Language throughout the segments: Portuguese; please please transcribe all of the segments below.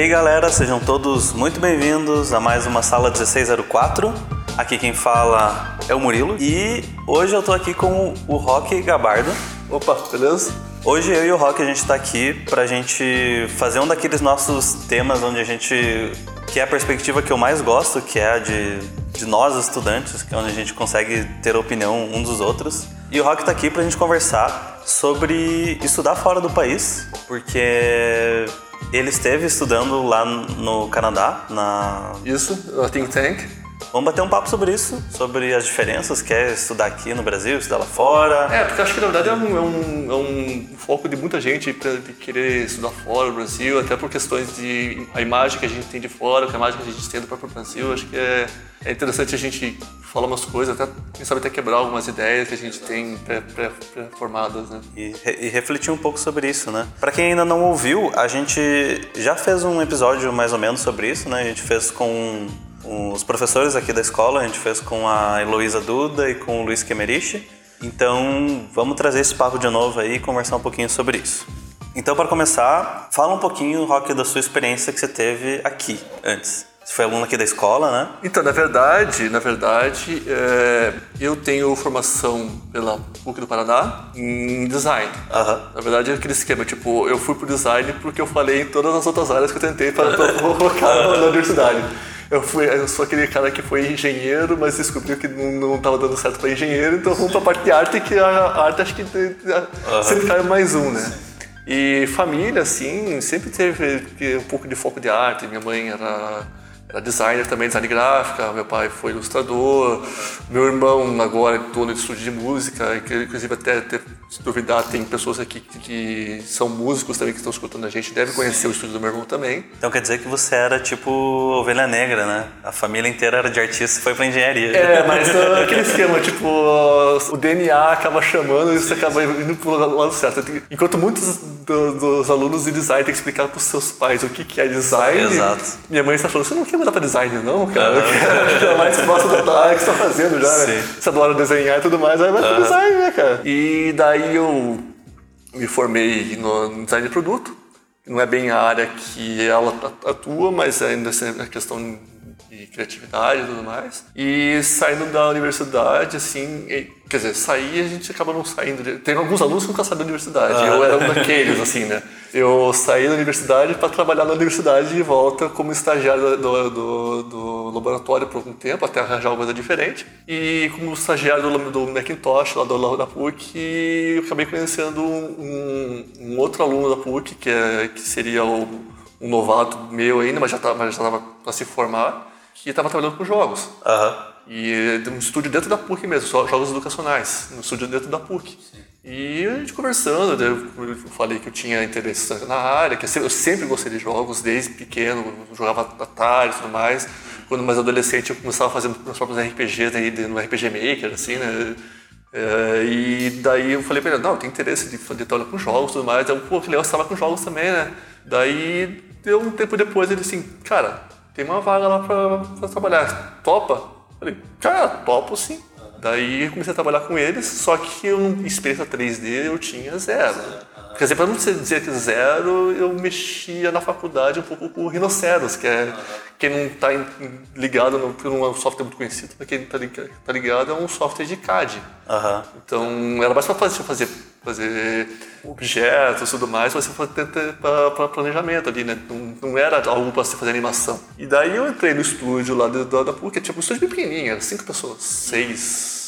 Aí galera, sejam todos muito bem-vindos a mais uma sala 1604. Aqui quem fala é o Murilo e hoje eu tô aqui com o Rock Gabardo. Opa, beleza? Hoje eu e o Rock a gente tá aqui pra gente fazer um daqueles nossos temas onde a gente. que é a perspectiva que eu mais gosto, que é a de, de nós estudantes, que é onde a gente consegue ter opinião um dos outros. E o Rock tá aqui pra gente conversar sobre estudar fora do país, porque ele esteve estudando lá no Canadá, na. Isso, a Think Tank. Vamos bater um papo sobre isso, sobre as diferenças que é estudar aqui no Brasil, estudar lá fora. É, porque acho que na verdade é um, é um, é um foco de muita gente pra, de querer estudar fora do Brasil, até por questões de a imagem que a gente tem de fora, a imagem que a gente tem do próprio Brasil. Acho que é, é interessante a gente falar umas coisas, até, quem sabe até quebrar algumas ideias que a gente tem pré-formadas, né? E, e, refletir um pouco sobre isso, né? Para quem ainda não ouviu, a gente já fez um episódio mais ou menos sobre isso, né? A gente fez com os professores aqui da escola, a gente fez com a Heloísa Duda e com o Luiz Kemerich. Então, vamos trazer esse papo de novo aí e conversar um pouquinho sobre isso. Então, para começar, fala um pouquinho, Rock, da sua experiência que você teve aqui antes. Você foi aluno aqui da escola, né? Então, na verdade, na verdade, é, eu tenho formação pela PUC do Paraná em design. Uhum. Na verdade, é aquele esquema, tipo, eu fui pro design porque eu falei em todas as outras áreas que eu tentei para colocar na universidade. Eu, fui, eu sou aquele cara que foi engenheiro, mas descobriu que não estava dando certo para engenheiro, então vamos para a parte de arte, que a arte acho que uhum. sempre cai mais um, né? E família, assim, sempre teve um pouco de foco de arte. Minha mãe era era designer também, design gráfica, meu pai foi ilustrador, meu irmão agora é dono de estúdio de música, inclusive até, se duvidar, tem pessoas aqui que, que, são músicos também que estão escutando a gente, deve conhecer o estúdio do meu irmão também. Então quer dizer que você era tipo ovelha negra, né? A família inteira era de artista e foi pra engenharia. É, mas uh, aquele esquema, tipo, uh, o DNA acaba chamando e você acaba indo pro lado certo. Enquanto muitos do, dos alunos de design têm que explicar pros seus pais o que, que é design, Exato. minha mãe está falando, você não quer mudar pra design, não, cara. Eu quero mais próximo da área que você tá fazendo já, né? Você adora desenhar e tudo mais, aí vai pro design, né, cara? E daí eu me formei no design de produto. Não é bem a área que ela atua, mas ainda assim, é questão de criatividade e tudo mais. E saindo da universidade, assim, quer dizer, sair a gente acaba não saindo. Tem alguns alunos que nunca saíram da universidade. Ah. Eu era um daqueles, assim, né? Eu saí da universidade para trabalhar na universidade e volta como estagiário do, do, do, laboratório por algum tempo, até arranjar alguma coisa diferente. E como estagiário do, do Macintosh, lá do, da PUC, eu acabei conhecendo um, um outro aluno da PUC, que, é, que seria o, um novato meu ainda, mas já estava para se formar que estava trabalhando com jogos. Uhum. E um estúdio dentro da PUC mesmo, só jogos educacionais, um estúdio dentro da PUC. E a gente conversando, eu falei que eu tinha interesse na área, que eu sempre gostei de jogos, desde pequeno, jogava Atari e tudo mais. Quando mais adolescente eu começava fazendo meus próprios RPGs aí no RPG Maker, assim, né? É, e daí eu falei pra ele, não, eu tenho interesse de, de trabalhar com jogos e tudo mais. Eu, pô, que legal, você trabalha com jogos também, né? Daí, deu um tempo depois, ele assim, cara, tem uma vaga lá pra, pra trabalhar. Topa? Falei, cara, topo sim. Daí comecei a trabalhar com eles, só que eu, experiência 3D eu tinha zero. Quer dizer, para não dizer que zero, eu mexia na faculdade um pouco com o Rhinoceros, que é quem não está ligado, no, não é um software muito conhecido, mas quem está tá ligado é um software de CAD. Uhum. Então era mais para fazer, fazer, fazer objetos e tudo mais, você para planejamento ali, né? Não, não era algo para você fazer animação. E daí eu entrei no estúdio lá da, da PUC, tinha um estúdio bem pequenininho, era cinco pessoas, seis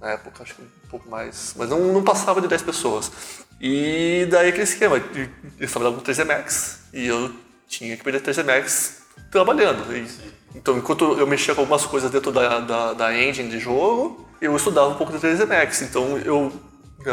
na época, acho que um pouco mais, mas não, não passava de 10 pessoas. E daí aquele esquema, eles trabalhavam com 3D Max e eu tinha que perder 3D Max trabalhando. E, então, enquanto eu mexia com algumas coisas dentro da, da, da engine de jogo, eu estudava um pouco de 3D Max. Então, eu,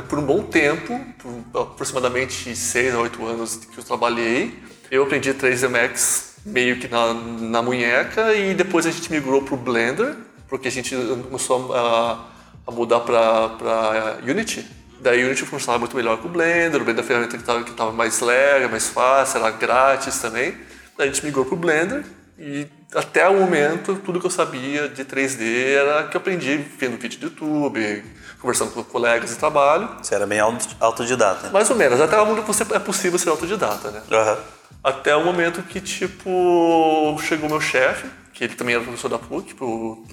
por um bom tempo, por aproximadamente 6 a 8 anos que eu trabalhei, eu aprendi 3D Max meio que na, na munheca e depois a gente migrou para o Blender, porque a gente começou a, a mudar para Unity. Daí o Unity funcionava muito melhor com o Blender, o Blender é uma ferramenta que estava mais leve, mais fácil, era grátis também. Daí a gente migrou para o Blender e até o momento tudo que eu sabia de 3D era que eu aprendi vendo vídeo do YouTube, conversando com colegas de trabalho. Você era bem autodidata. Mais ou menos, até onde você é possível ser autodidata, né? Uhum. Até o momento que, tipo, chegou meu chefe, que ele também era professor da PUC, o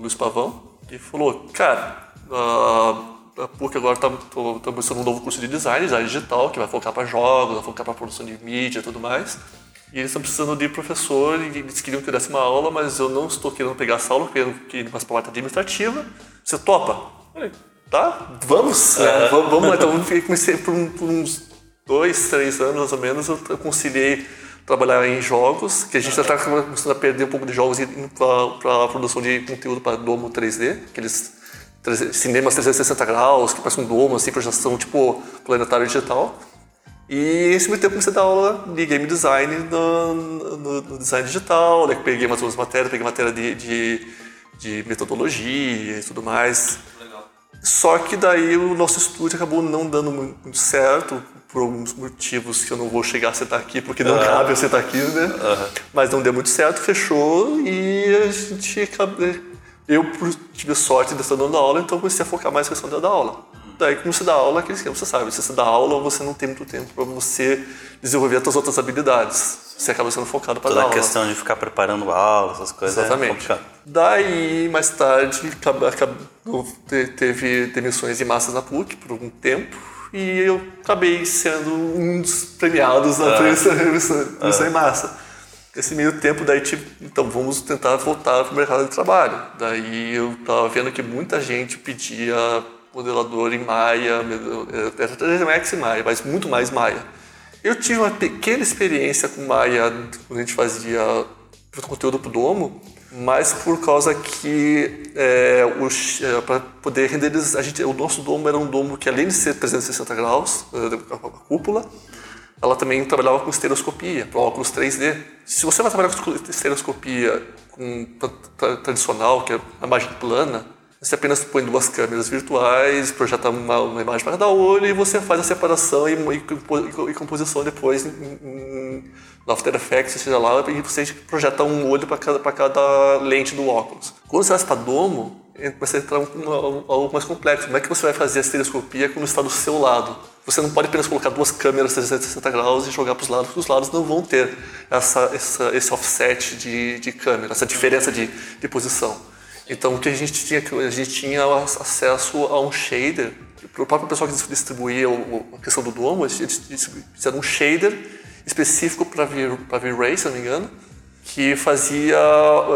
Luiz Pavão, e falou, cara, a PUC agora está começando um novo curso de design, design digital, que vai focar para jogos, vai focar para produção de mídia e tudo mais. E eles estão precisando de professor e eles queriam que eu desse uma aula, mas eu não estou querendo pegar essa aula, querendo ir para a parte administrativa. Você topa? falei, tá, vamos. É, vamos, vamos Então, eu comecei por, por, uns dois, três anos mais ou menos, eu conciliei trabalhar em jogos, que a gente já está começando a perder um pouco de jogos para a produção de conteúdo para Domo 3D, aqueles cinemas 360 graus, que parece um domo, assim, projeção tipo planetário digital. E esse meio tempo comecei a dar aula de game design no, no, no design digital, né? peguei umas outras matérias, peguei matéria de, de, de metodologia e tudo mais. Só que daí o nosso estúdio acabou não dando muito certo, por alguns motivos que eu não vou chegar a citar aqui, porque não cabe eu citar aqui, né? Uhum. Mas não deu muito certo, fechou e a gente eu tive sorte de estar dando aula, então comecei a focar mais na questão da aula. Daí, como você dá aula, aquele esquema, você sabe, se você dá aula, você não tem muito tempo para você desenvolver as suas outras habilidades. Você acaba sendo focado para dar aula. Toda a questão de ficar preparando aula, essas coisas é Exatamente. É Daí, mais tarde, teve demissões em massas na PUC por algum tempo e eu acabei sendo um dos premiados na ah. demissão ah. em massa. Esse meio tempo, daí, tipo, então vamos tentar voltar para o mercado de trabalho. Daí eu estava vendo que muita gente pedia modelador em Maia, 3D Max e Maia, mas muito mais Maia. Eu tive uma pequena experiência com Maia quando a gente fazia conteúdo para o Domo, mas por causa que é, é para poder renderizar, a gente, o nosso domo era um domo que além de ser 360 graus, é, a cúpula, ela também trabalhava com estereoscopia, para óculos 3D. Se você vai trabalhar com estereoscopia com, tradicional, que é a imagem plana, você apenas põe duas câmeras virtuais, projeta uma, uma imagem para cada olho e você faz a separação e, e, e composição depois em, no After Effects, seja lá, e você projeta um olho para cada, cada lente do óculos. Quando você vai para domo, começa a entrar um, algo mais complexo. Como é que você vai fazer a estereoscopia quando está do seu lado? Você não pode apenas colocar duas câmeras 360 graus e jogar para os lados, porque os lados não vão ter essa, essa, esse offset de, de câmera, essa diferença de, de posição. Então, o que a gente tinha, a gente tinha acesso a um shader, para o próprio pessoal que distribuía a questão do domo, eles fizeram um shader específico para V-Ray, se não me engano, que fazia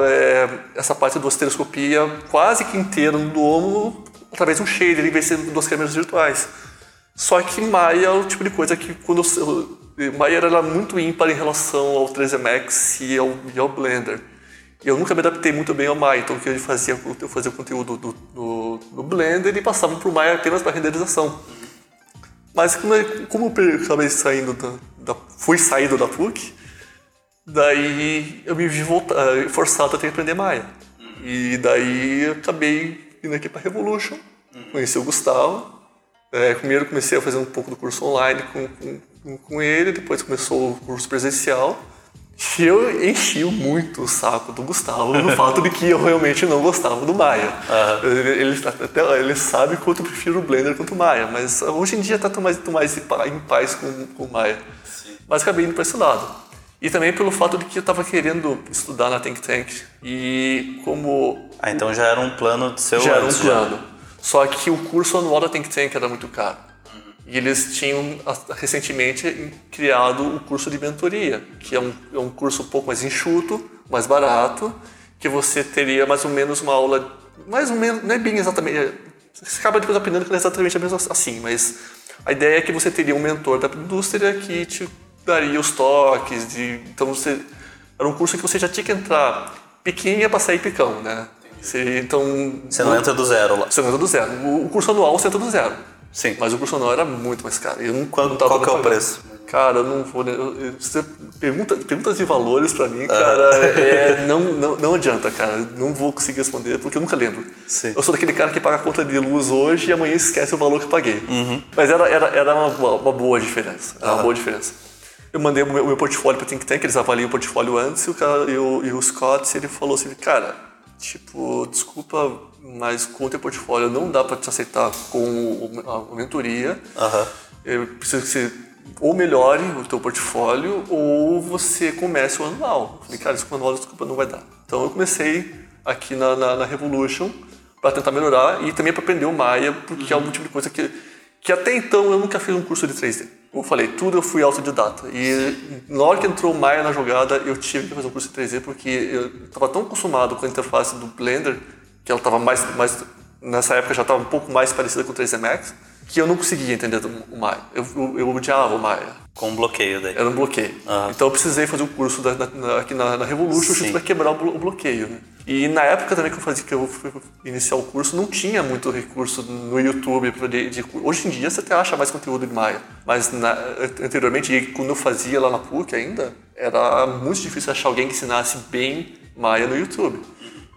é, essa parte da estereoscopia quase que inteira no domo através de um shader, em vez de duas câmeras virtuais. Só que Maya é o tipo de coisa que quando eu, Maya era muito ímpar em relação ao 3D Max e ao, e ao Blender. Eu nunca me adaptei muito bem ao Maya, então o que eu fazia, eu fazia o conteúdo do, do, Blender e passava para o Maya apenas para renderização. Mas como, como eu acabei saindo da, da, fui saído da PUC, daí eu me vi voltar, forçado a ter que aprender Maya. E daí acabei indo aqui para Revolution, conheci o Gustavo, é, primeiro comecei a fazer um pouco do curso online com, com, com ele, depois começou o curso presencial. E eu enchi muito o saco do Gustavo no fato de que eu realmente não gostava do Maia. Uhum. Ele, até, ele sabe quanto eu prefiro o Blender quanto o Maia, mas hoje em dia está mais, tô mais em paz com, com o Maia. Sim. Mas acabei indo para esse lado. E também pelo fato de que eu estava querendo estudar na Think Tank. E como. Ah, então já era um plano de seu Já era um plano. Só que o curso anual da Think Tank era muito caro. E eles tinham recentemente criado o curso de mentoria, que é um, é um curso um pouco mais enxuto, mais barato, que você teria mais ou menos uma aula, mais ou menos, não é bem exatamente, você acaba depois aprendendo que não é exatamente a mesma assim, mas a ideia é que você teria um mentor da indústria que te daria os toques, de, então você, era um curso que você já tinha que entrar pequenininha para sair picão, né? Você, então, você não entra do zero lá. Você não entra do zero. O curso anual você entra do zero. Sim. Mas o anual era muito mais caro. Eu não, Qual, não qual que é o preço? Cara, eu não vou. Você pergunta, perguntas de valores pra mim, cara, é, não, não, não adianta, cara. Não vou conseguir responder porque eu nunca lembro. Sim. Eu sou daquele cara que paga a conta de luz hoje e amanhã esquece o valor que eu paguei. Uhum. Mas era, era, era uma, uma boa diferença. Era uma boa diferença. Eu mandei o meu, o meu portfólio para Think Tank, eles avaliam o portfólio antes e o, cara, e o, e o Scott ele falou assim: cara, Tipo, desculpa, mas com o teu portfólio não dá para te aceitar com a mentoria. Uhum. Eu preciso que você ou melhore o teu portfólio ou você comece o anual. Eu falei, cara, isso com o anual, desculpa, não vai dar. Então eu comecei aqui na, na, na Revolution para tentar melhorar e também para aprender o Maya, porque é um tipo de coisa que, que até então eu nunca fiz um curso de 3D. Como eu falei, tudo eu fui autodidata. E na hora que entrou o Maya na jogada, eu tive que fazer um curso de 3D porque eu estava tão acostumado com a interface do Blender, que ela estava mais, mais nessa época já estava um pouco mais parecida com o 3D Max, que eu não conseguia entender o Maya. Eu, eu, eu odiava o Maya. Com um bloqueio daí. Era um bloqueio. Então eu precisei fazer um curso da, na, aqui na, na Revolution Sim. para quebrar o, o bloqueio. Né? E na época também que eu fazia que eu fui iniciar o curso, não tinha muito recurso no YouTube de, de, hoje em dia você até acha mais conteúdo de Maya, mas na, anteriormente quando eu fazia lá na PUC ainda, era muito difícil achar alguém que ensinasse bem Maya no YouTube.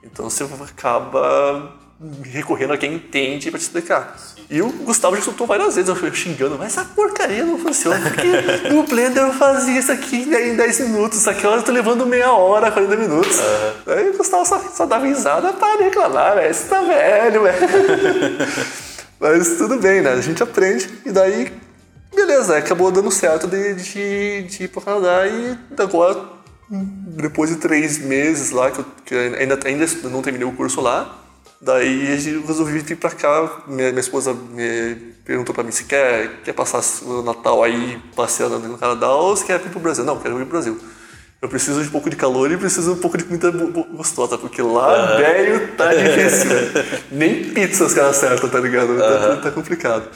Então você acaba recorrendo a quem entende para te explicar. E o Gustavo já soltou várias vezes, eu fui xingando, mas essa porcaria não funciona, porque no Blender eu fazia isso aqui em 10 minutos, isso aqui eu tô levando meia hora, 40 minutos. Uhum. Aí o Gustavo só, só dava risada para reclamar, velho, você tá velho, velho. mas tudo bem, né? A gente aprende e daí, beleza, acabou dando certo de, de, de ir pro Canadá e agora, depois de três meses lá, que eu que ainda, ainda não terminei o curso lá, Daí eu resolvi vir pra cá. Minha, minha esposa me perguntou pra mim se quer, quer passar o Natal aí passeando no Canadá ou se quer vir pro Brasil. Não, quero vir pro Brasil. Eu preciso de um pouco de calor e preciso de um pouco de comida gostosa, porque lá, velho, tá difícil. Nem pizza os caras acertam, tá ligado? Tá, tá, complicado.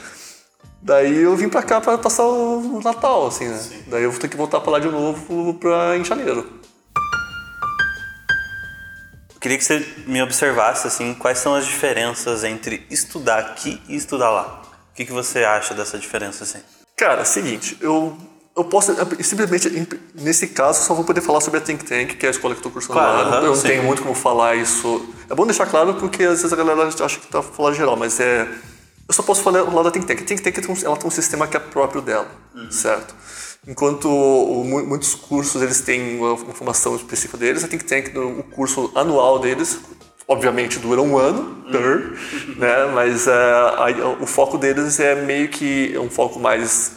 Daí eu vim pra cá pra passar o Natal, assim, né? Sim. Daí eu vou ter que voltar pra lá de novo pra, em janeiro. Queria que você me observasse assim, quais são as diferenças entre estudar aqui e estudar lá. O que, que você acha dessa diferença assim? Cara, seguinte, eu eu posso simplesmente nesse caso só vou poder falar sobre a Think Tank, que é a escola que estou cursando claro, lá. Eu não sim. tenho muito como falar isso. É bom deixar claro porque às vezes a galera acha que está falando geral, mas é eu só posso falar lá da Think Tank. A Think Tank ela tem um sistema que é próprio dela, uhum. certo? Enquanto muitos cursos eles têm uma formação específica deles, a Think Tank, o curso anual deles, obviamente dura um ano, uhum. né? mas uh, a, o foco deles é meio que é um foco mais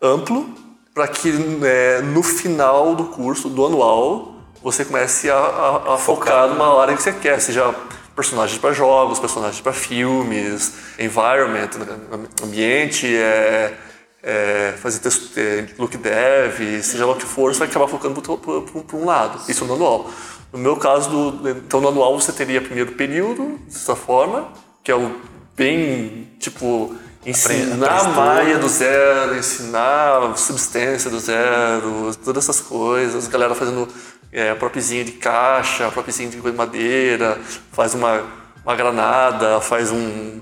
amplo para que né, no final do curso, do anual, você comece a, a, a focar numa área que você quer, seja personagens para jogos, personagens para filmes, environment, né, ambiente, é, é, fazer texto, é, look dev, seja lá o que for, você vai acabar focando para um lado. Isso no anual. No meu caso, do, então no anual você teria primeiro período, dessa forma, que é o bem, tipo, ensinar a Maia do zero, ensinar substância do zero, todas essas coisas, galera fazendo é, propzinho de caixa, propzinho de madeira, faz uma, uma granada, faz um,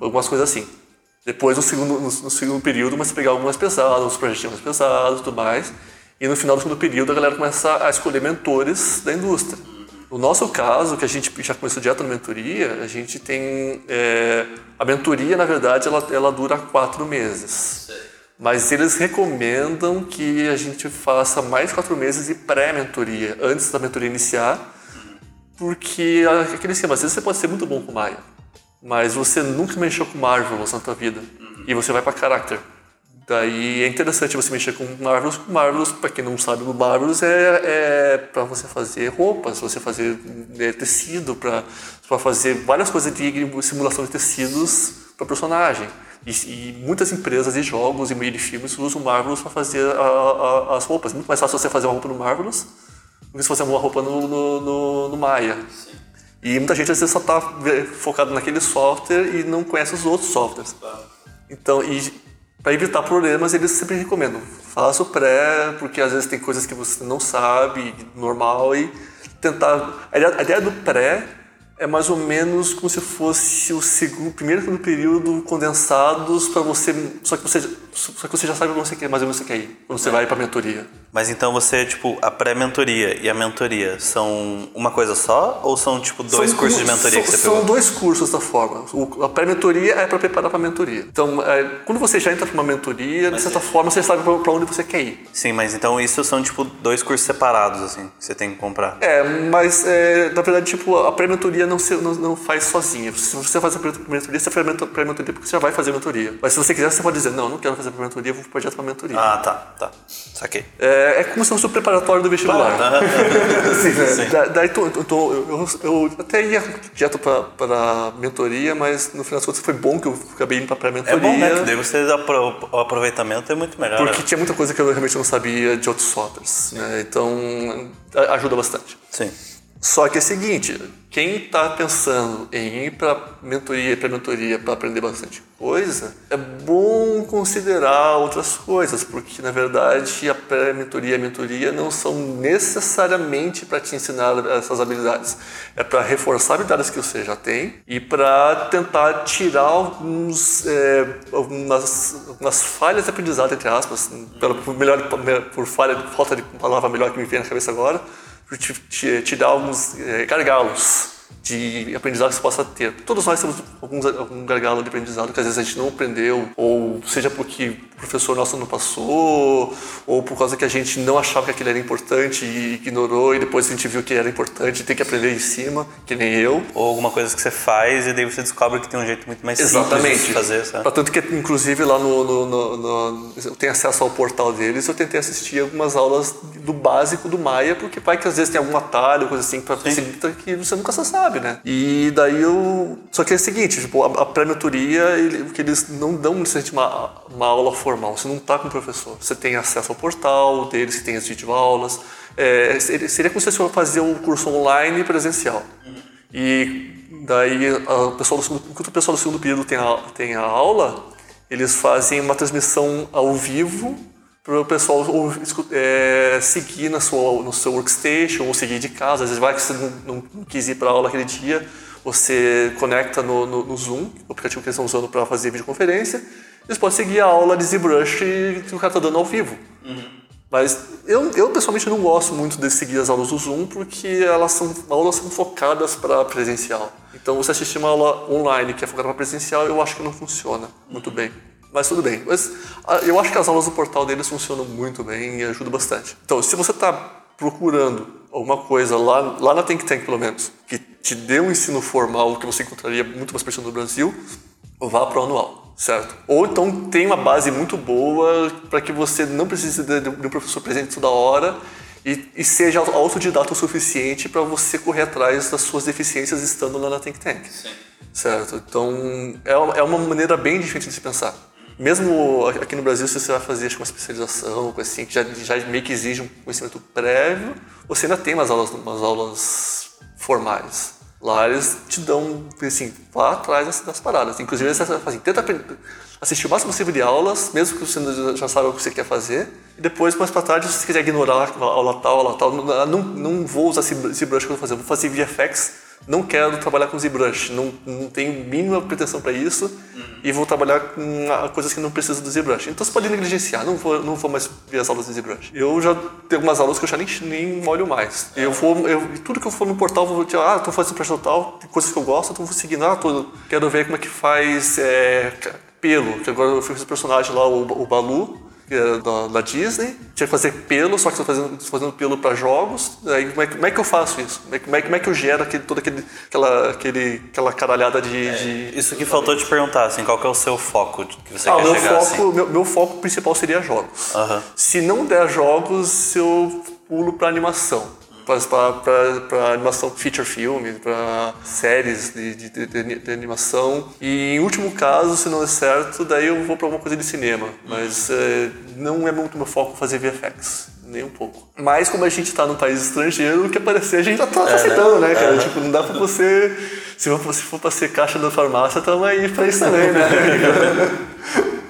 algumas coisas assim. Depois, no segundo, no, no segundo período, começa a pegar algumas pesadas, uns projetos mais pesados e tudo mais. E no final do segundo período, a galera começa a escolher mentores da indústria. No nosso caso, que a gente já começou direto na mentoria, a gente tem... É, a mentoria, na verdade, ela, ela dura quatro meses. Mas eles recomendam que a gente faça mais quatro meses de pré-mentoria, antes da mentoria iniciar, porque aquele esquema, às vezes você pode ser muito bom com Maia, mas você nunca mexeu com Marvelous na tua vida. Uhum. E você vai para Character. Daí é interessante você mexer com Marvelous. Marvelous, para quem não sabe, o Marvelous é, é para você fazer roupas, você fazer é, tecido, para fazer várias coisas de simulação de tecidos para personagem. E, e, muitas empresas de jogos e meio de filmes usam Marvelous para fazer a, a, as roupas. Muito mais fácil você fazer uma roupa no Marvelous do que se fazer uma roupa no, no, no, no Maya. Sim. E muita gente às vezes só está focado naquele software e não conhece os outros softwares. Então, para evitar problemas, eles sempre recomendam faça o pré, porque às vezes tem coisas que você não sabe, normal, e tentar. A ideia do pré é mais ou menos como se fosse o segundo, primeiro e segundo período condensados para você, só que você, só que você já sabe onde você quer, mais ou menos você quer ir, quando você é. vai para a mentoria. Mas então você, tipo, a pré-mentoria e a mentoria são uma coisa só ou são tipo dois são, cursos de mentoria são, que você pegou? São dois cursos da forma. O, a pré-mentoria é para preparar para a mentoria. Então, é, quando você já entra para uma mentoria, mas de certa é. forma você sabe para onde você quer ir. Sim, mas então isso são tipo dois cursos separados assim, que você tem que comprar. É, mas é, na verdade, tipo, a pré-mentoria não, não, não faz sozinha. Se você faz a pré-mentoria, você faz a pré-mentoria porque você já vai fazer a mentoria. Mas se você quiser, você pode dizer, não, não quero fazer fazer para mentoria, eu vou pro projeto para mentoria. Ah, tá, tá. Saquei. É, é como se fosse o preparatório do vestibular. assim, né? Sim. Da- Daí tô- tô- tô- eu, eu até ia direto para mentoria, mas no final das contas foi bom que eu acabei indo para É pré-mentoria. bom, né? Que daí você o aproveitamento é muito melhor. Porque tinha muita coisa que eu realmente não sabia de outros softwares, né? Então a- ajuda bastante. Sim. Só que é o seguinte, quem está pensando em ir para mentoria e pré-mentoria para aprender bastante coisa, é bom considerar outras coisas, porque na verdade a pré-mentoria e a mentoria não são necessariamente para te ensinar essas habilidades. É para reforçar habilidades que você já tem e para tentar tirar alguns, é, algumas, algumas falhas de aprendizado, entre aspas, pelo, por, melhor, por falha, falta de palavra melhor que me vem na cabeça agora, te, te, te dar alguns é, gargalos de aprendizado que você possa ter. Todos nós temos alguns, algum gargalo de aprendizado que às vezes a gente não aprendeu, ou seja porque professor nosso não passou, ou por causa que a gente não achava que aquilo era importante e ignorou, e depois a gente viu que era importante e tem que aprender em cima, que nem eu. Ou alguma coisa que você faz e daí você descobre que tem um jeito muito mais Exatamente. simples de fazer, sabe? Tanto que, inclusive, lá no, no, no- no- Eu tenho acesso ao portal deles, eu tentei assistir algumas aulas do básico do Maia, porque vai que às vezes tem algum atalho, coisa assim, facilitar que você nunca sabe, né? E daí eu. Só que é o seguinte, tipo, a, a pré-mentoria, ele, que eles não dão necessariamente uma, uma aula formal, você não tá com o professor. Você tem acesso ao portal deles, que tem as videoaulas. É, seria como se você fazer um curso online presencial. E daí, a- o pessoal do enquanto o pessoal do segundo período tem a, tem a aula, eles fazem uma transmissão ao vivo para o pessoal é, seguir na sua, no seu workstation ou seguir de casa. Às vezes vai que você não, não- quis ir para aula aquele dia, você conecta no, no- no Zoom, o aplicativo que eles estão usando para fazer videoconferência, eles podem seguir a aula de ZBrush que o cara está dando ao vivo. Mas eu, eu pessoalmente não gosto muito de seguir as aulas do Zoom porque elas são aulas são focadas para presencial. Então você assistir uma aula online que é focada para presencial, eu acho que não funciona muito bem. Mas tudo bem. Mas ah, eu acho que as aulas do portal deles funcionam muito bem e ajudam bastante. Então, se você está procurando alguma coisa lá, lá na Think Tank, pelo menos, que te dê um ensino formal que você encontraria muito mais perto no Brasil, vá para o anual, certo? Ou então tem uma base muito boa para que você não precise de, um professor presente toda hora e, e seja autodidata o suficiente para você correr atrás das suas deficiências estando lá na Think Tank. Certo? Então, é, uma- é uma maneira bem diferente de se pensar. Mesmo aqui no Brasil, se você vai fazer acho, uma especialização, coisa assim, que já, já meio que exige um conhecimento prévio, você ainda tem umas aulas, umas aulas formais. Lá eles te dão, assim, vá atrás das, das paradas. Inclusive, eles assim, tenta assistir o máximo possível de aulas, mesmo que você já saiba o que você quer fazer. E depois, mais para tarde, se você quiser ignorar a aula tal, aula tal, não, não, não vou usar esse ZBrush que eu vou fazer, eu vou fazer VFX, não quero trabalhar com ZBrush, não, não tenho mínima pretensão para isso e vou trabalhar com coisas que não precisam do ZBrush. Então você pode negligenciar, não vou, não vou mais ver as aulas de ZBrush. Eu já tenho algumas aulas que eu já nem, nem olho mais. Eu vou, eu, tudo que eu for no portal, eu vou dizer, ah, estou fazendo projeto tal, tem coisas que eu gosto, então vou seguindo, ah, tô, quero ver como é que faz é, pelo, que agora eu fiz esse personagem lá, o, o Balu, da, da Disney, tinha que fazer pelo, só que estou fazendo, fazendo pelo para jogos. Aí como é, que- como é que eu faço isso? Como é, que- como é, como é que eu gero aquele, toda aquele, aquela, aquele, aquela caralhada de. de... Isso que faltou te perguntar, assim, qual que é o seu foco que você Ah, quer meu chegar, foco, assim? meu, meu foco principal seria jogos. Se não der jogos, eu pulo para animação. Para animação feature film, para séries de, de, de- de- animação. E em último caso, se não der certo, daí eu vou para alguma coisa de cinema. Mas é, não é muito meu foco fazer VFX. Nem um pouco. Mas como a gente está num país estrangeiro, o que aparecer a gente já tá aceitando, né, cara? Tipo, não dá pra você. Se for, se for pra ser caixa da farmácia, tamo aí pra isso também, né?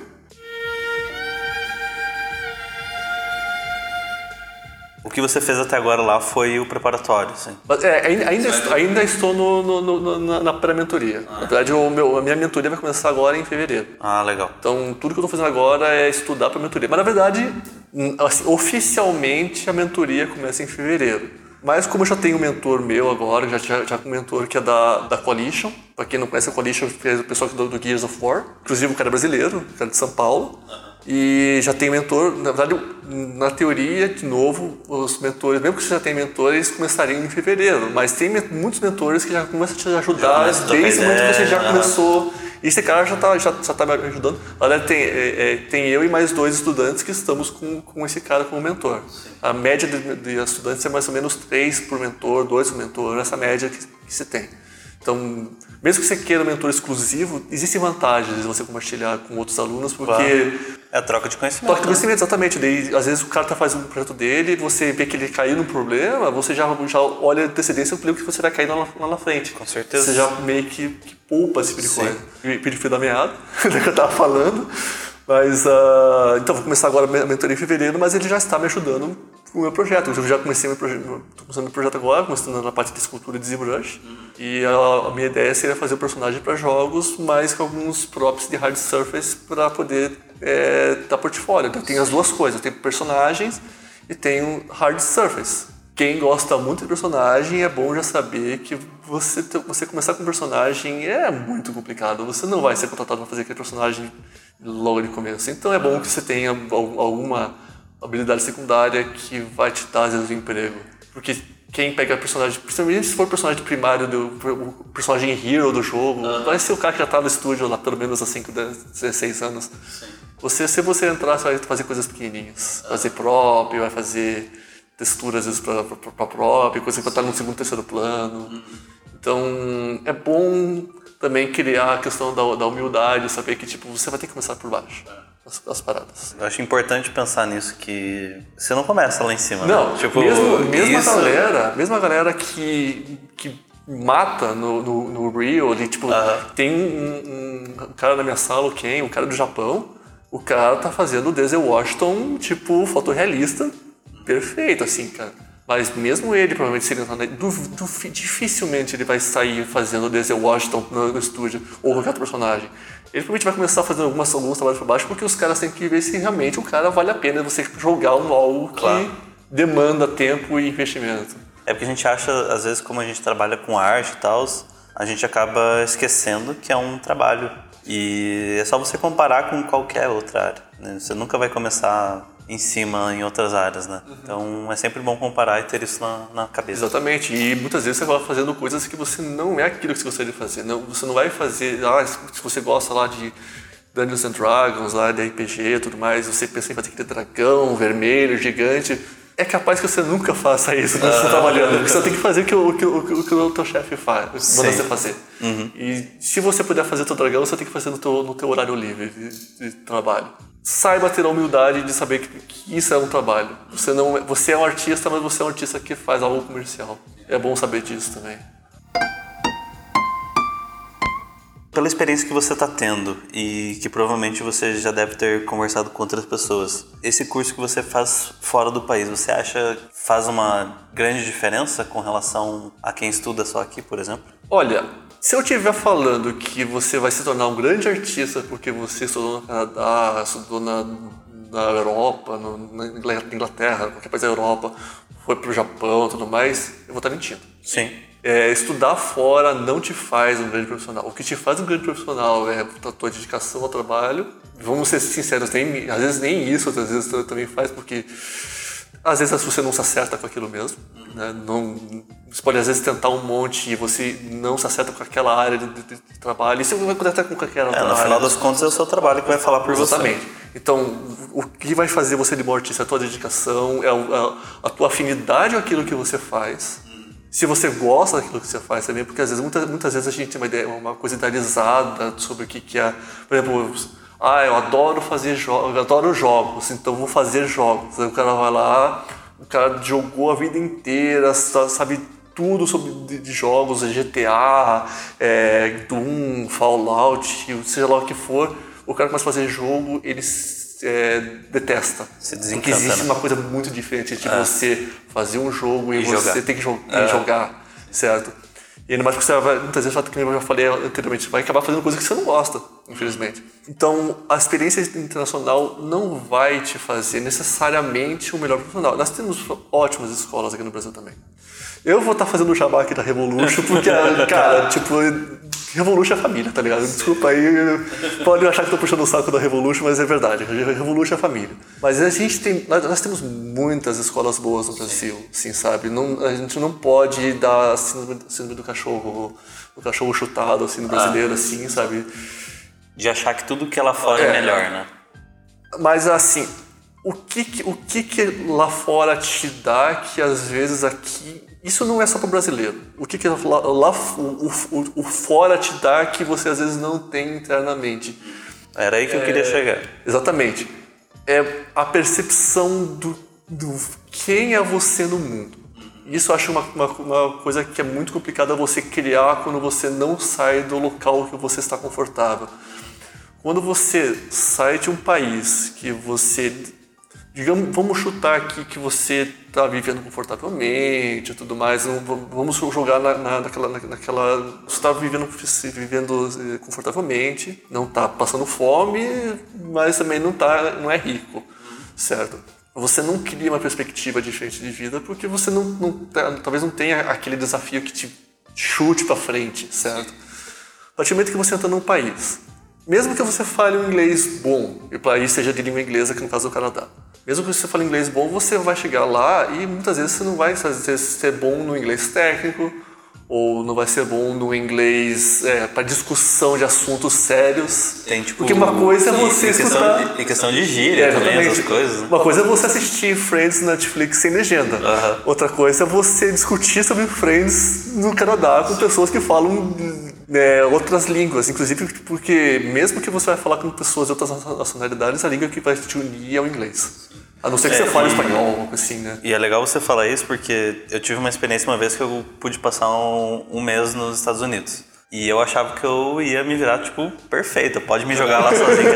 que você fez até agora lá foi o preparatório, assim. É, ainda, ainda, estou, ainda estou no, no- no- na, na pré-mentoria. Na verdade, o meu, a minha mentoria vai começar agora em fevereiro. Ah, legal. Então, tudo que eu estou fazendo agora é estudar para a mentoria. Mas, na verdade, assim, oficialmente, a mentoria começa em fevereiro. Mas, como eu já tenho um mentor meu agora, já já, já com um mentor que é da, da Coalition. Para quem não conhece a Coalition, é o pessoal do, do Gears of War. Inclusive, o cara é brasileiro, o cara é de São Paulo. E já tem mentor, na verdade, na teoria, de novo, os mentores, mesmo que você já tenha mentores, começariam em fevereiro, mas tem muitos mentores que já começam a te ajudar desde o momento que você já ideia, começou E esse cara já está já, já tá me ajudando. Olha, tem, é, é, tem eu e mais dois estudantes que estamos com, com esse cara como mentor. A média de, de estudantes é mais ou menos três por mentor, dois por mentor, essa média que, que se tem. Então, mesmo que você queira um mentor exclusivo, existem vantagens de você compartilhar com outros alunos, porque... Claro. É troca de conhecimento. Troca de conhecimento, exatamente. Daí, às vezes o cara está fazendo um projeto dele, você vê que ele caiu no problema, você já, já olha a antecedência o que você vai cair lá, lá na frente. Com certeza. Você já meio que, que poupa esse coisa. Perfil da meada, que eu estava falando. Mas, uh, então, vou começar agora a mentoria em fevereiro, mas ele já está me ajudando o meu projeto. Eu já comecei meu projeto, estou começando meu projeto agora, começando na parte de escultura de ZBrush. Uhum. E a, a, minha ideia seria fazer o personagem para jogos, mas com alguns props de hard surface para poder é, dar portfólio. Então, tem as duas coisas, tem personagens e tem hard surface. Quem gosta muito de personagem, é bom já saber que você, você começar com um personagem é muito complicado. Você não vai ser contratado para fazer aquele personagem logo de começo. Então é bom que você tenha alguma habilidade secundária que vai te dar, às vezes, um emprego. Porque quem pega personagem, principalmente se for personagem primário do o personagem hero do jogo, vai ser o cara que já está no estúdio lá pelo menos há 5, 16 anos. Sim. Você, se você entrar, você vai fazer coisas pequenininhas. Fazer prop, vai fazer texturas às vezes para prop, coisa que vai estar no segundo, terceiro plano. Uhum. Então é bom também criar a questão da, da humildade, saber que tipo você vai ter que começar por baixo. As, as, paradas. Eu acho importante pensar nisso que você não começa lá em cima. Não, né? tipo, mesmo, mesmo isso... a galera, mesmo a galera que, que mata no, no, no Rio, ali, tipo, uh -huh. tem um, um, cara na minha sala, o Ken, um cara do Japão, o cara tá fazendo o Denzel Washington, tipo, fotorrealista, perfeito, assim, cara. Mas mesmo ele, provavelmente, se ele entrar du, du, dificilmente ele vai sair fazendo o Denzel Washington no, no, estúdio ou qualquer outro personagem. Ele provavelmente vai começar fazendo algumas, alguns trabalhos por baixo porque os caras têm que ver se realmente o cara vale a pena você jogar um algo claro. que demanda tempo e investimento. É porque a gente acha, às vezes, como a gente trabalha com arte e tal, a gente acaba esquecendo que é um trabalho. E é só você comparar com qualquer outra área. Né? Você nunca vai começar em cima em outras áreas, né? Uhum. Então é sempre bom comparar e ter isso na, na, cabeça. Exatamente. E muitas vezes você acaba fazendo coisas que você não é aquilo que você gostaria de fazer. Não, você não vai fazer. Ah, se você gosta lá de Dungeons and Dragons, lá de RPG e tudo mais, você pensa em fazer aquele dragão vermelho, gigante. É capaz que você nunca faça isso quando você está trabalhando. Você tem que fazer o que o, que o, que o teu chefe faz, manda você fazer. Uhum. E se você puder fazer o teu dragão, você tem que fazer no teu, no teu horário livre de, de trabalho saiba ter a humildade de saber que, isso é um trabalho. Você não, é, você é um artista, mas você é um artista que faz algo comercial. É bom saber disso também. Pela experiência que você está tendo e que provavelmente você já deve ter conversado com outras pessoas, esse curso que você faz fora do país, você acha faz uma grande diferença com relação a quem estuda só aqui, por exemplo? Olha, se eu estiver falando que você vai se tornar um grande artista porque você estudou no Canadá, estudou na, na Europa, no, na Inglaterra, qualquer país da Europa, foi para o Japão e tudo mais, eu vou estar mentindo. Sim. É, estudar fora não te faz um grande profissional. O que te faz um grande profissional é a tua dedicação ao trabalho. Vamos ser sinceros, nem, às vezes nem isso, às vezes também faz, porque às vezes você não se acerta com aquilo mesmo. Né? Não, você pode às vezes tentar um monte e você não se acerta com aquela área de, de, de trabalho. E você vai até com aquela é, No final das contas é o seu trabalho que vai falar por Exatamente. você. Exatamente. Então, o que vai fazer você de bom artista é a tua dedicação, é a, é a tua afinidade com aquilo que você faz. Se você gosta daquilo que você faz também, porque às vezes, muitas, muitas vezes a gente tem uma ideia, uma coisa idealizada sobre o que, que é. Por exemplo, ah, eu adoro fazer jogos, eu adoro jogos, então vou fazer jogos. Aí o cara vai lá, o cara jogou a vida inteira, sabe tudo sobre de, jogos, GTA, é, Doom, Fallout, seja lá o que for. O cara começa a fazer jogo, ele é, detesta. Se Porque existe né? uma coisa muito diferente de é. você fazer um jogo e, e você jogar. tem que jo é. jogar, certo? E ainda mais porque você vai, muitas vezes, como eu já falei anteriormente, vai acabar fazendo coisa que você não gosta, infelizmente. Então, a experiência internacional não vai te fazer necessariamente o melhor profissional. Nós temos ótimas escolas aqui no Brasil também. Eu vou estar tá fazendo o jabá aqui da Revolution, porque, cara, tipo, Revolution é família, tá ligado? Desculpa aí, pode achar que estou puxando o saco da Revolution, mas é verdade, Revolution é família. Mas a gente tem, nós temos muitas escolas boas no Brasil, sim, sabe? Não, a gente não pode dar síndrome, síndrome do cachorro, do cachorro chutado, assim, no brasileiro, ah. assim, sabe? de achar que tudo que é lá fora é, é melhor, né? Mas assim, o que, o que, que lá fora te dá que às vezes aqui. Isso não é só para brasileiro. O que, que lá, lá o, o, o, fora te dá que você às vezes não tem internamente. Era aí que é, eu queria chegar. Exatamente. É a percepção do, do quem é você no mundo. Isso eu acho uma, uma, uma, coisa que é muito complicada você criar quando você não sai do local que você está confortável. Quando você sai de um país que você digamos, vamos chutar aqui que você está vivendo confortavelmente e tudo mais, vamos jogar na, na, naquela, naquela, você está vivendo, vivendo eh, confortavelmente, não está passando fome, mas também não tá, não é rico, certo? Você não cria uma perspectiva diferente de vida porque você não, não tá, talvez não tenha aquele desafio que te chute para frente, certo? A partir do momento que você entra num país, mesmo que você fale um inglês bom, e o país seja de língua inglesa, que no caso é o Canadá, mesmo que você fale inglês bom, você vai chegar lá e muitas vezes você não vai ser bom no inglês técnico ou não vai ser bom no inglês é, para discussão de assuntos sérios. Tem, tipo, Porque uma coisa é você e escutar... Questão de, e questão de gíria é, também, essas coisas. Uma coisa é você assistir Friends na Netflix sem legenda. Outra coisa é você discutir sobre Friends no Canadá com pessoas que falam né, outras línguas. Inclusive porque mesmo que você vai falar com pessoas de outras nacionalidades, a língua que vai te unir é o inglês. A não ser que é, você fale e, espanhol, assim, né? E é legal você falar isso porque eu tive uma experiência uma vez que eu pude passar um, um mês nos Estados Unidos. E eu achava que eu ia me virar, tipo, perfeito, pode me jogar lá sozinho.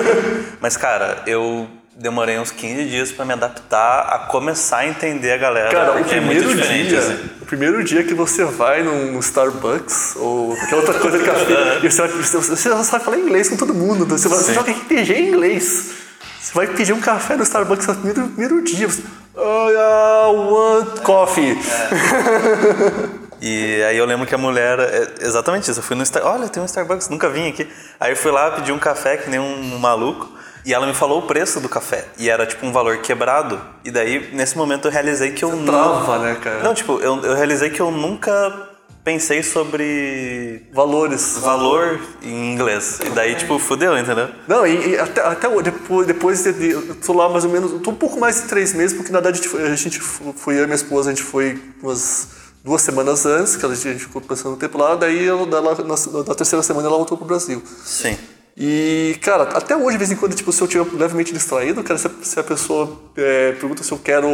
Mas, cara, eu demorei uns 15 dias para me adaptar a começar a entender a galera. Cara, o é primeiro é dia, assim. o primeiro dia que você vai num Starbucks ou qualquer outra coisa de café, e você vai, você vai falar inglês com todo mundo, você, vai, você joga RPG em inglês. Você vai pedir um café no Starbucks no primeiro, primeiro dia. Você, oh, I want coffee. É. E aí eu lembro que a mulher, é exatamente isso, eu fui no Starbucks, olha, tem um Starbucks, nunca vim aqui. Aí eu fui lá, pedi um café que nem um maluco, e ela me falou o preço do café, e era tipo um valor quebrado. E daí, nesse momento, eu realizei que eu Você não... Trava, né, cara? Não, tipo, eu, eu realizei que eu nunca pensei sobre valores, valor em inglês. E daí, tipo, fudeu, entendeu? Não, e, e até, até depois, depois de, eu tô lá mais ou menos, tô um pouco mais de três meses, porque na verdade a gente, foi, eu e minha esposa, a gente foi umas duas semanas antes, que a gente ficou passando o tempo lá, daí ela, na, na terceira semana ela voltou pro Brasil. Sim. E, cara, até hoje, de vez em quando, tipo, se eu estiver levemente distraído, cara, se a, se a pessoa é, pergunta se eu quero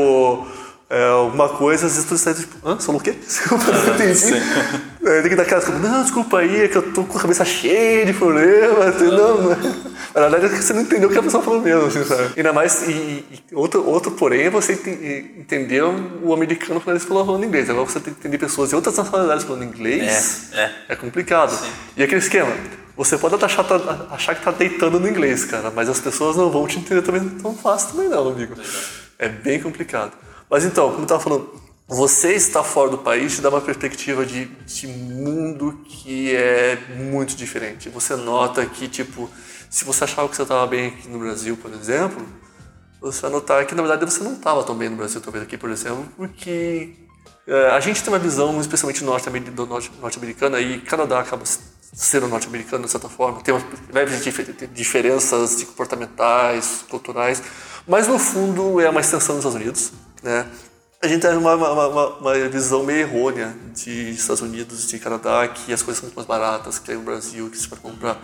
é, alguma coisa, às vezes tu sai tipo, hã? Falou o quê? Desculpa, não entendi. É, tem que dar aquela desculpa, não, desculpa aí, é que eu tô com a cabeça cheia de problemas, não, não. Na verdade é que você não entendeu o que a pessoa falou mesmo, assim, sabe? Ainda mais, e, e outro, outro porém é você entender o americano quando eles falam falando inglês. Agora você tem que entender pessoas de outras nacionalidades falando inglês, é, é. é complicado. Sim. E aquele esquema, você pode achar, achar que tá deitando no inglês, cara, mas as pessoas não vão te entender também tão fácil também não, amigo. É bem complicado. Mas então, como eu estava falando, você está fora do país te dá uma perspectiva de, de mundo que é muito diferente. Você nota que, tipo, se você achava que você estava bem aqui no Brasil, por exemplo, você vai notar que, na verdade, você não estava tão bem no Brasil, talvez aqui, por exemplo, porque é, a gente tem uma visão, especialmente norte-americana, e Canadá acaba sendo norte-americano, de certa forma, tem leves diferenças comportamentais, culturais, mas no fundo é uma extensão dos Estados Unidos. Né? A gente tem uma, uma, uma, visão meio errônea de Estados Unidos, de Canadá, que as coisas são muito mais baratas que no Brasil, que se pode comprar.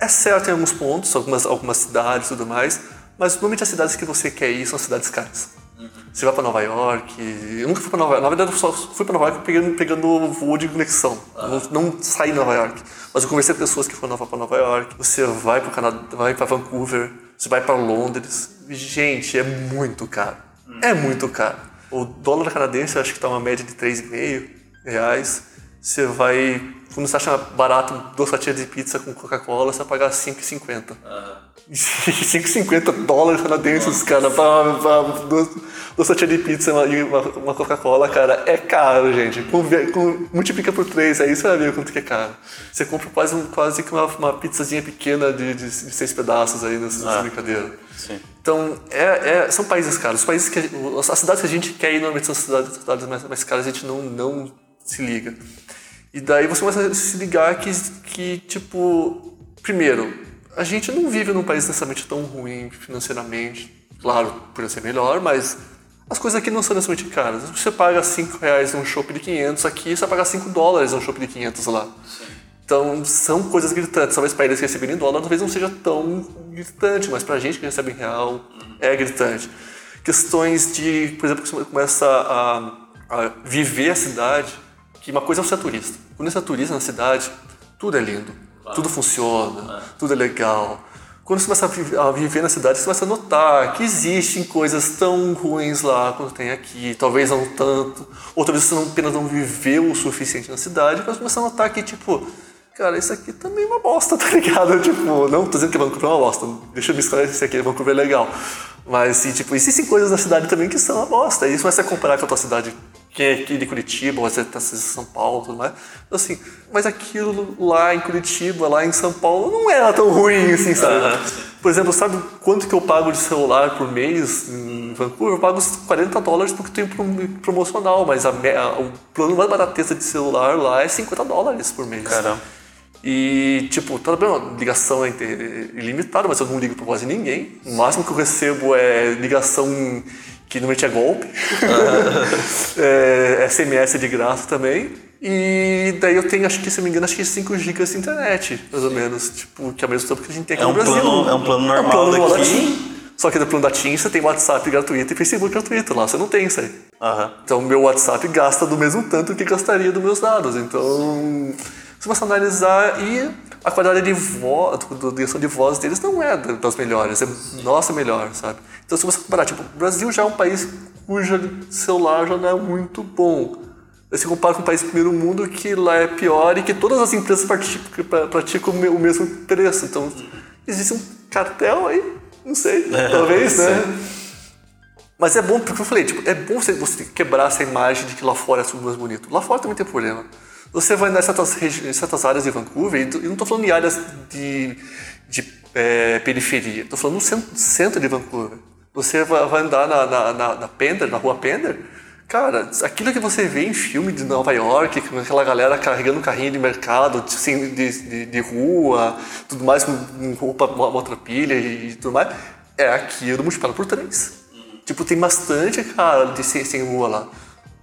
É certo em alguns pontos, algumas, algumas cidades e tudo mais, mas normalmente as cidades que você quer ir são cidades caras. Uhum. Você vai para Nova York. Eu nunca fui para Nova York. Na verdade, eu só fui para Nova York pegando, pegando voo de conexão. Uhum. Não, não saí de Nova York. Mas eu conversei com pessoas que foram para Nova York. Você vai para Canadá, vai para Vancouver. Você vai para Londres. Gente, é muito caro é muito caro. O dólar canadense, acho que está uma média de 3,5 reais. Você vai, quando você acha barato duas fatias de pizza com Coca-Cola, você vai pagar 5,50. Uhum. 5,50 dólares canadenses, cara, para duas, duas fatias de pizza e uma, uma Coca-Cola, cara, é caro, gente. Com, com, multiplica por 3, aí você vai ver quanto que é caro. Você compra quase, quase que uma, uma pizzazinha pequena de, de, de seis pedaços aí nessa ah, brincadeira. Sim. Então, é, é, são países caros. Os países que, as cidades que a gente quer ir normalmente são cidades, cidades mais, mais caras, a gente não, não se liga. E daí você começa a se ligar que, que tipo, primeiro, a gente não vive num país necessariamente tão ruim financeiramente. Claro, poderia ser melhor, mas as coisas aqui não são necessariamente caras. Você paga 5 reais num shopping de 500 aqui, você vai pagar 5 dólares num shopping de 500 lá. Sim. Então, são coisas gritantes. Talvez para eles receberem em dólar, talvez não seja tão gritante, mas para a gente que recebe em real, é gritante. Questões de, por exemplo, que você começa a, a viver a cidade, que uma coisa é ser turista. Quando você é turista na cidade, tudo é lindo, claro. tudo funciona, é. tudo é legal. Quando você começa a viver na cidade, você começa a notar que existem coisas tão ruins lá quanto tem aqui, talvez não tanto, ou talvez você não, apenas não viveu o suficiente na cidade, mas começa a notar que, tipo, cara, isso aqui também é uma bosta, tá ligado? Tipo, não tô dizendo que Vancouver é uma bosta, deixa eu me esclarecer aqui, Vancouver é legal. Mas, assim, tipo, existem coisas na cidade também que são uma bosta. E isso vai se comparar com a tua cidade que é aqui de Curitiba, ou você tá em São Paulo, tudo mais. Então, assim, mas aquilo lá em Curitiba, lá em São Paulo, não era tão ruim, assim, sabe? Por exemplo, sabe quanto que eu pago de celular por mês em Vancouver? Eu pago 40 dólares porque tem promocional, mas a, a, o plano mais barateza de celular lá é 50 dólares por mês. Caramba. E, tipo, tá bem, ligação é ilimitada, mas eu não ligo pra quase ninguém. O máximo que eu recebo é ligação que normalmente é golpe. é, SMS de graça também. E daí eu tenho, acho que, se não me engano, acho que 5 GB de internet, mais ou menos. Tipo, que é o mesmo tempo que a gente tem aqui é um no Brasil. Plano, é um plano normal é um plano daqui. TIM, só que no plano da TIM você tem WhatsApp gratuito e Facebook gratuito. Lá você não tem isso aí. Uhum. Então meu WhatsApp gasta do mesmo tanto que gastaria dos meus dados. Então, se você analisar e a qualidade de voz, da direção de voz deles não é das melhores, é nossa melhor, sabe? Então, se você comparar, tipo, o Brasil já é um país cujo celular já não é muito bom. Aí você compara com um país do primeiro mundo que lá é pior e que todas as empresas praticam, praticam o mesmo preço. Então, existe um cartel aí, não sei, é, talvez, né? Mas é bom, porque eu falei, tipo, é bom você quebrar essa imagem de que lá fora é tudo mais bonito. Lá fora também tem problema. Você vai em certas, certas áreas de Vancouver, e não estou falando em áreas de, de é, periferia, estou falando no centro, centro de Vancouver. Você vai, vai andar na, na, na, na Pender, na rua Pender, Cara, aquilo que você vê em filme de Nova York, com aquela galera carregando carrinho de mercado, assim, de, de, de rua, tudo mais, com roupa, outra pilha e tudo mais, é aquilo multiplicado por três. Tipo, tem bastante cara de sem, sem rua lá.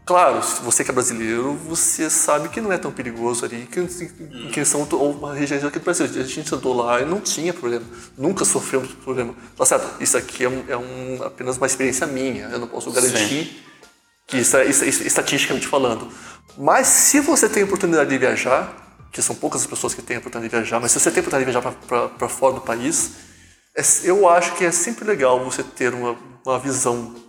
Claro, se você que é brasileiro, você sabe que não é tão perigoso ali, que em questão ou uma região aqui do Brasil. A gente andou lá e não tinha problema, nunca sofremos problema. Tá certo, isso aqui é, um, é um, apenas uma experiência minha, eu não posso garantir Sim. que isso é, isso é estatisticamente falando. Mas se você tem a oportunidade de viajar, que são poucas as pessoas que têm a oportunidade de viajar, mas se você tem a oportunidade de viajar para fora do país, é, eu acho que é sempre legal você ter uma, uma visão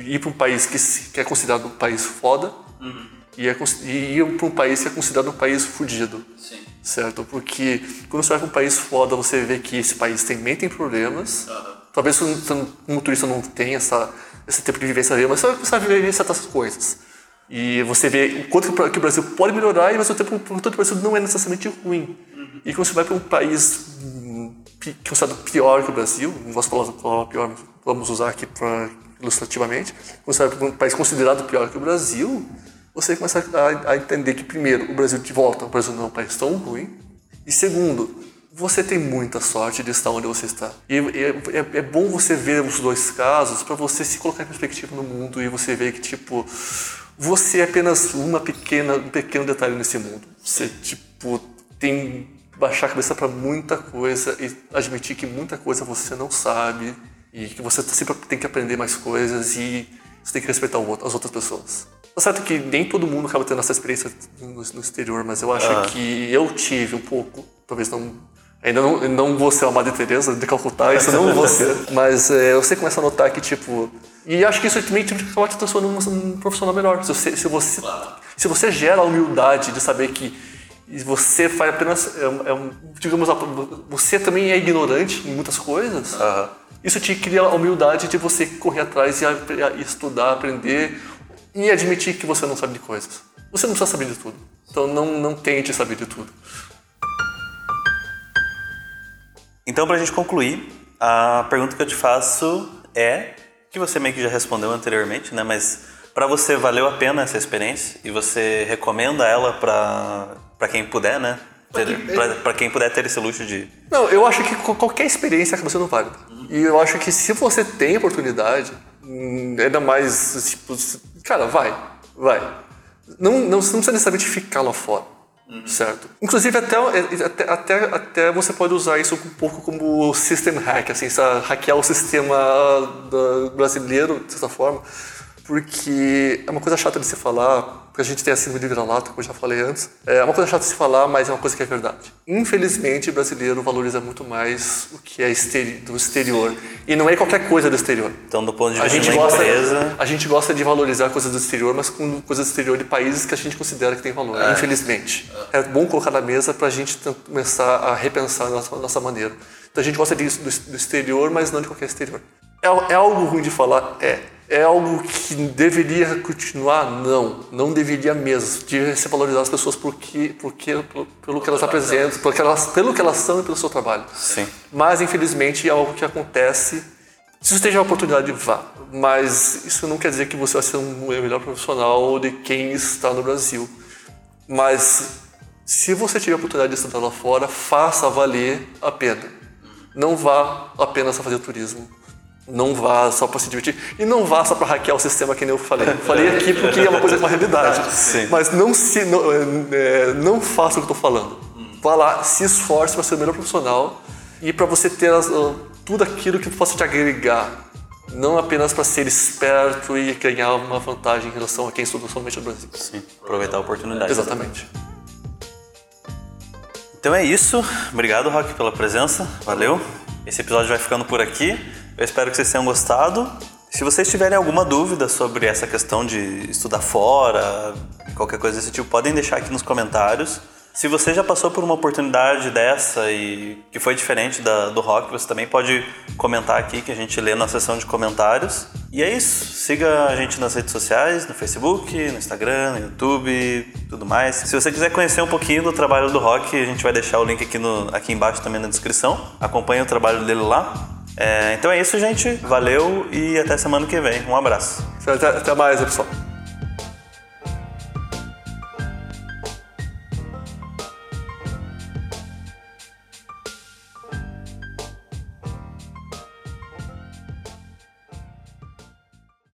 ir para um país que, que, é considerado um país foda uhum. e, é, e ir para um país que é considerado um país fudido. Sim. Certo? Porque quando você vai para um país foda, você vê que esse país também tem problemas. Uhum. Talvez um turista não tenha essa, esse tempo de vivência ali, mas você vai começar a viver certas coisas. E você vê o quanto que o Brasil pode melhorar e ao mesmo tempo o quanto o Brasil não é necessariamente ruim. Uhum. E quando você vai para um país hum, que é considerado pior que o Brasil, não posso falar a palavra pior, vamos usar aqui para ilustrativamente, você vai para um país considerado pior que o Brasil, você começa a, a, entender que, primeiro, o Brasil de volta, o Brasil não é um país tão ruim, e segundo, você tem muita sorte de estar onde você está. E é, é, é bom você ver os dois casos para você se colocar em perspectiva no mundo e você ver que, tipo, você é apenas uma pequena, um pequeno detalhe nesse mundo. Você, tipo, tem baixar a cabeça para muita coisa e admitir que muita coisa você não sabe e que você sempre tem que aprender mais coisas e você tem que respeitar as outras pessoas. Tá certo que nem todo mundo acaba tendo essa experiência no, no exterior, mas eu acho ah. que eu tive um pouco, talvez não Ainda não, não vou ser a Madre Teresa de Calcutá, isso não vou ser. Mas é, você começa a notar que, tipo... E acho que isso também tipo, acaba te transformando num profissional melhor. Se você, se você, se você gera a humildade de saber que você faz apenas... É, é, digamos, você também é ignorante em muitas coisas... Uhum isso te cria a humildade de você correr atrás e estudar, aprender e admitir que você não sabe de coisas. Você não precisa saber de tudo. Então não, não tente saber de tudo. Então, para a gente concluir, a pergunta que eu te faço é que você meio que já respondeu anteriormente, né? Mas para você valeu a pena essa experiência e você recomenda ela para quem puder, né? Para quem puder ter esse luxo de. Não, eu acho que qualquer experiência acaba sendo válida. E eu acho que se você tem oportunidade, hum, ainda mais, tipo, cara, vai, vai. Não, não, não precisa necessariamente ficar lá fora. Uhum. Certo? Inclusive, até, até, até, até você pode usar isso um pouco como system hack, assim, hackear o sistema brasileiro, de certa forma, porque é uma coisa chata de se falar, porque a gente tem a síndrome de vira-lata, como eu já falei antes. É uma coisa chata de se falar, mas é uma coisa que é verdade. Infelizmente, o brasileiro valoriza muito mais o que é do exterior. E não é qualquer coisa do exterior. Então, do ponto de vista de uma empresa... A gente gosta de valorizar coisas do exterior, mas com coisas do exterior de países que a gente considera que tem valor, é. infelizmente. É bom colocar na mesa para a gente começar a repensar a nossa, a nossa maneira. Então, a gente gosta disso do, do exterior, mas não de qualquer exterior. É, é algo ruim de falar? É é algo que deveria continuar? Não, não deveria mesmo. Deveria se valorizar as pessoas porque, porque, pelo, pelo que elas apresentam, pelo que elas, pelo que elas são e pelo seu trabalho. Sim. Mas, infelizmente, é algo que acontece. Se você tem a oportunidade, vá. Mas isso não quer dizer que você vai ser um melhor profissional de quem está no Brasil. Mas, se você tiver a oportunidade de estudar lá fora, faça valer a pena. Não vá apenas a fazer turismo não vá só para se divertir e não vá só para hackear o sistema que nem eu falei. Eu falei aqui porque é uma coisa uma realidade. Sim. Mas não se não, é, não faça o que eu estou falando. Vá lá, se esforce para ser o melhor profissional e para você ter as, tudo aquilo que possa te agregar, não apenas para ser esperto e ganhar uma vantagem em relação a quem estuda somente no Brasil. Sim, aproveitar a oportunidade. Exatamente. Então é isso. Obrigado, Rock, pela presença. Valeu. Esse episódio vai ficando por aqui. Eu espero que vocês tenham gostado. Se vocês tiverem alguma dúvida sobre essa questão de estudar fora, qualquer coisa desse tipo, podem deixar aqui nos comentários. Se você já passou por uma oportunidade dessa e que foi diferente da, do rock, você também pode comentar aqui que a gente lê na seção de comentários. E é isso. Siga a gente nas redes sociais, no Facebook, no Instagram, no YouTube, tudo mais. Se você quiser conhecer um pouquinho do trabalho do rock, a gente vai deixar o link aqui, no, aqui embaixo também na descrição. Acompanhe o trabalho dele lá. É, então é isso, gente. Valeu e até semana que vem. Um abraço. Até, até mais, pessoal.